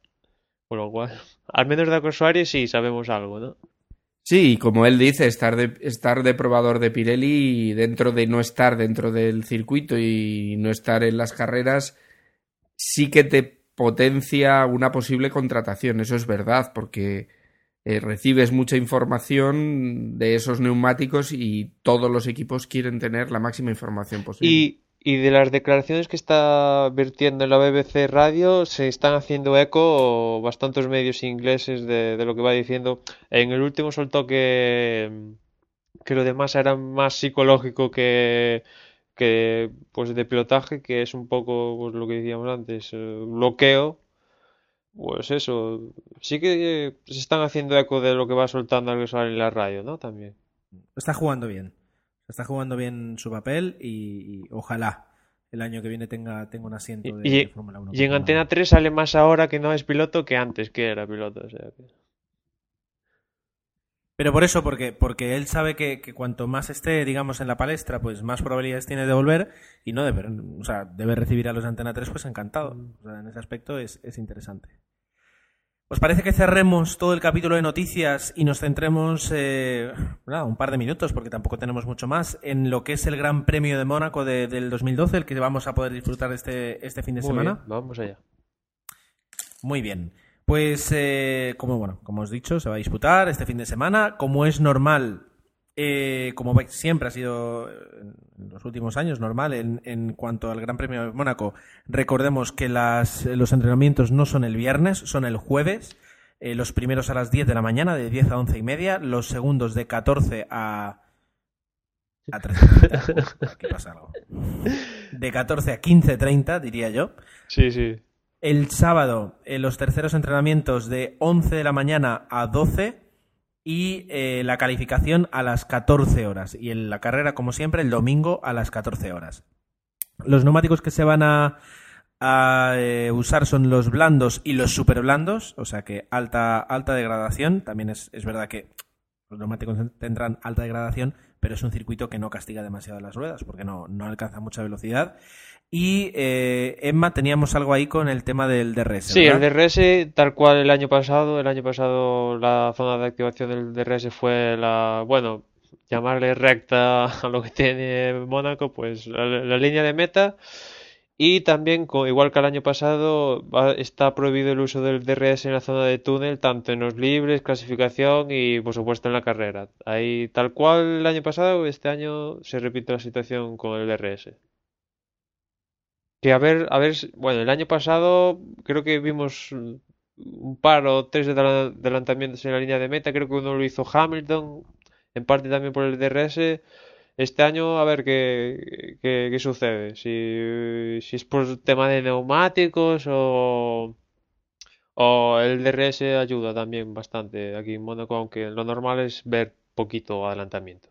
Por lo cual, al menos de Acosuari sí sabemos algo, ¿no? Sí, como él dice, estar de, estar de probador de Pirelli dentro de no estar dentro del circuito y no estar en las carreras, sí que te potencia una posible contratación. Eso es verdad, porque eh, recibes mucha información de esos neumáticos y todos los equipos quieren tener la máxima información posible. Y, y de las declaraciones que está vertiendo en la BBC Radio, se están haciendo eco bastantes medios ingleses de, de lo que va diciendo. En el último soltó que, que lo demás era más psicológico que que pues de pilotaje que es un poco pues, lo que decíamos antes eh, bloqueo pues eso sí que se están haciendo eco de lo que va soltando sale en la radio no también está jugando bien está jugando bien su papel y, ojalá el año que viene tenga, tenga un asiento de, Fórmula 1. Y en Antena 3 sale más ahora que no es piloto que antes que era piloto. O sea que... Pero por eso, porque, porque él sabe que, cuanto más esté, digamos, en la palestra, pues más probabilidades tiene de volver y no debe, o sea, debe recibir a los de Antena 3, pues encantado. O sea, en ese aspecto es, es interesante. ¿Os parece que cerremos todo el capítulo de noticias y nos centremos eh, un par de minutos, porque tampoco tenemos mucho más, en lo que es el Gran Premio de Mónaco del 2012, el que vamos a poder disfrutar este, este fin de semana? vamos allá. Muy bien. Pues, eh, como bueno, como os he dicho, se va a disputar este fin de semana. Como es normal, eh, como siempre ha sido en los últimos años normal en, cuanto al Gran Premio de Mónaco, recordemos que las, los entrenamientos no son el viernes, son el jueves. Eh, los primeros a las 10 de la mañana, de 10 a 11 y media. Los segundos de 14 a. A 13. ¿Qué pasa algo? De 14 a 15.30, diría yo. Sí, sí. El sábado, en los terceros entrenamientos de 11 de la mañana a 12 y eh, la calificación a las 14 horas. Y en la carrera, como siempre, el domingo a las 14 horas. Los neumáticos que se van a, a eh, usar son los blandos y los super blandos, o sea que alta, alta degradación. También es, es verdad que los neumáticos tendrán alta degradación, pero es un circuito que no castiga demasiado las ruedas porque no, no alcanza mucha velocidad. Y eh, Emma, teníamos algo ahí con el tema del DRS. Sí, ¿verdad? el DRS, tal cual el año pasado. El año pasado la zona de activación del DRS fue la, bueno, llamarle recta a lo que tiene Mónaco, pues la, la línea de meta. Y también, igual que el año pasado, está prohibido el uso del DRS en la zona de túnel, tanto en los libres, clasificación y, por supuesto, en la carrera. Ahí, tal cual el año pasado, este año se repite la situación con el DRS. Que a ver, a ver, bueno, el año pasado creo que vimos un par o tres adela- adelantamientos en la línea de meta, creo que uno lo hizo Hamilton, en parte también por el DRS. Este año a ver qué, qué, qué sucede, si, si es por tema de neumáticos o, o el DRS ayuda también bastante aquí en Mónaco, aunque lo normal es ver poquito adelantamiento.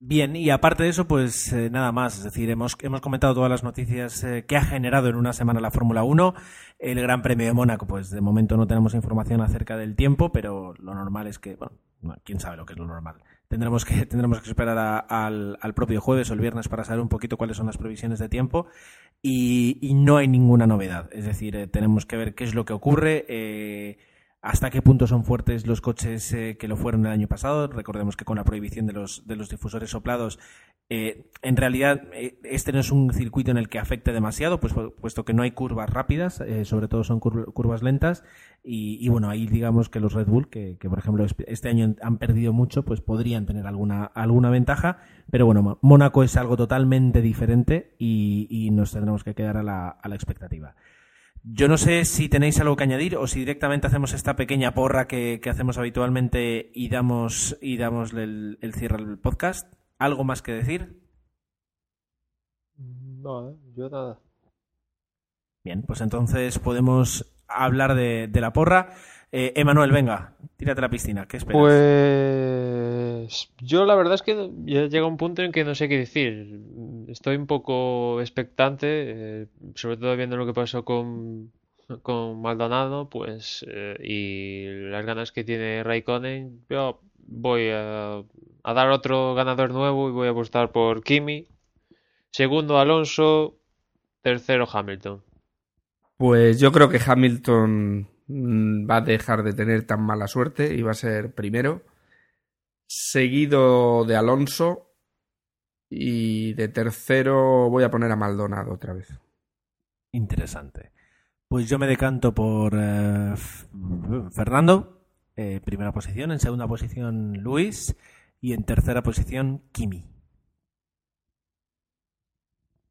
Bien, y aparte de eso, pues eh, nada más. Es decir, hemos, hemos comentado todas las noticias eh, que ha generado en una semana la Fórmula 1. El Gran Premio de Mónaco, pues de momento no tenemos información acerca del tiempo, pero lo normal es que, bueno, no, quién sabe lo que es lo normal. Tendremos que, tendremos que esperar a- al, al propio jueves o el viernes para saber un poquito cuáles son las previsiones de tiempo. Y, y no hay ninguna novedad. Es decir, eh, tenemos que ver qué es lo que ocurre. eh, hasta qué punto son fuertes los coches eh, que lo fueron el año pasado. Recordemos que con la prohibición de los, de los difusores soplados, eh, en realidad eh, este no es un circuito en el que afecte demasiado, pues, pu- puesto que no hay curvas rápidas, eh, sobre todo son cur- curvas lentas. Y, bueno, ahí digamos que los Red Bull, que, por ejemplo es- este año han perdido mucho, pues podrían tener alguna, alguna ventaja. Pero bueno, Mónaco es algo totalmente diferente y, nos tendremos que quedar a la expectativa. Yo no sé si tenéis algo que añadir o si directamente hacemos esta pequeña porra que, que hacemos habitualmente y damos y damos el, el cierre al podcast. ¿Algo más que decir? No, yo nada. Bien, pues entonces podemos hablar de, de la porra. Eh, Emanuel, venga, tírate a la piscina. ¿Qué esperas? Pues yo la verdad es que ya llega un punto en que no sé qué decir. Estoy un poco expectante, eh, sobre todo viendo lo que pasó con, con Maldonado, pues, eh, y las ganas que tiene Raikkonen. Yo voy a, a dar otro ganador nuevo y voy a apostar por Kimi. Segundo Alonso, tercero Hamilton. Pues yo creo que Hamilton mm, va a dejar de tener tan mala suerte y va a ser primero, seguido de Alonso y de tercero voy a poner a Maldonado otra vez. Interesante. Pues yo me decanto por eh, Fernando, eh, primera posición. En segunda posición, Luis. Y en tercera posición, Kimi.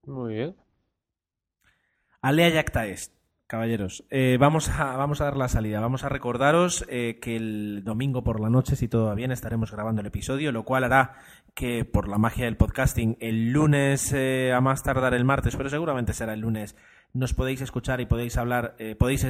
Muy bien. Alea Yacta est, caballeros. Eh, vamos, a, vamos a dar la salida. Vamos a recordaros eh, que el domingo por la noche, si todo va bien, estaremos grabando el episodio, lo cual hará que por la magia del podcasting, el lunes eh, a más tardar el martes, pero seguramente será el lunes, nos podéis escuchar y podéis hablar, podéis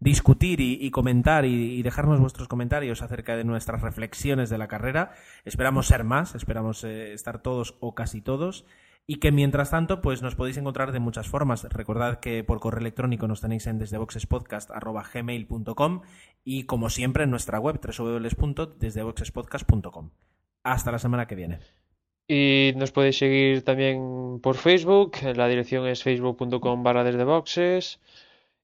discutir y, comentar y, dejarnos vuestros comentarios acerca de nuestras reflexiones de la carrera. Esperamos ser más, esperamos estar todos o casi todos. Y que mientras tanto, pues nos podéis encontrar de muchas formas. Recordad que por correo electrónico nos tenéis en desdeboxespodcast.gmail.com y como siempre en nuestra web www.desdeboxespodcast.com. Hasta la semana que viene. Y nos podéis seguir también por Facebook, la dirección es facebook.com barra desde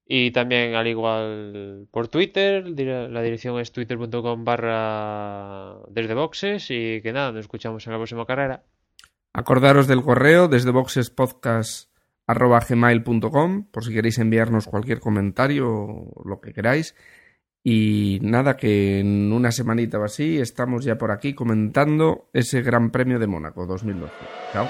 y también al igual por Twitter, la dirección es twitter.com barra y que nada, nos escuchamos en la próxima carrera. Acordaros del correo desde boxespodcast.gmail.com por si queréis enviarnos cualquier comentario o lo que queráis. Y nada, que en una semanita o así estamos ya por aquí comentando ese Gran Premio de Mónaco 2012. Chao.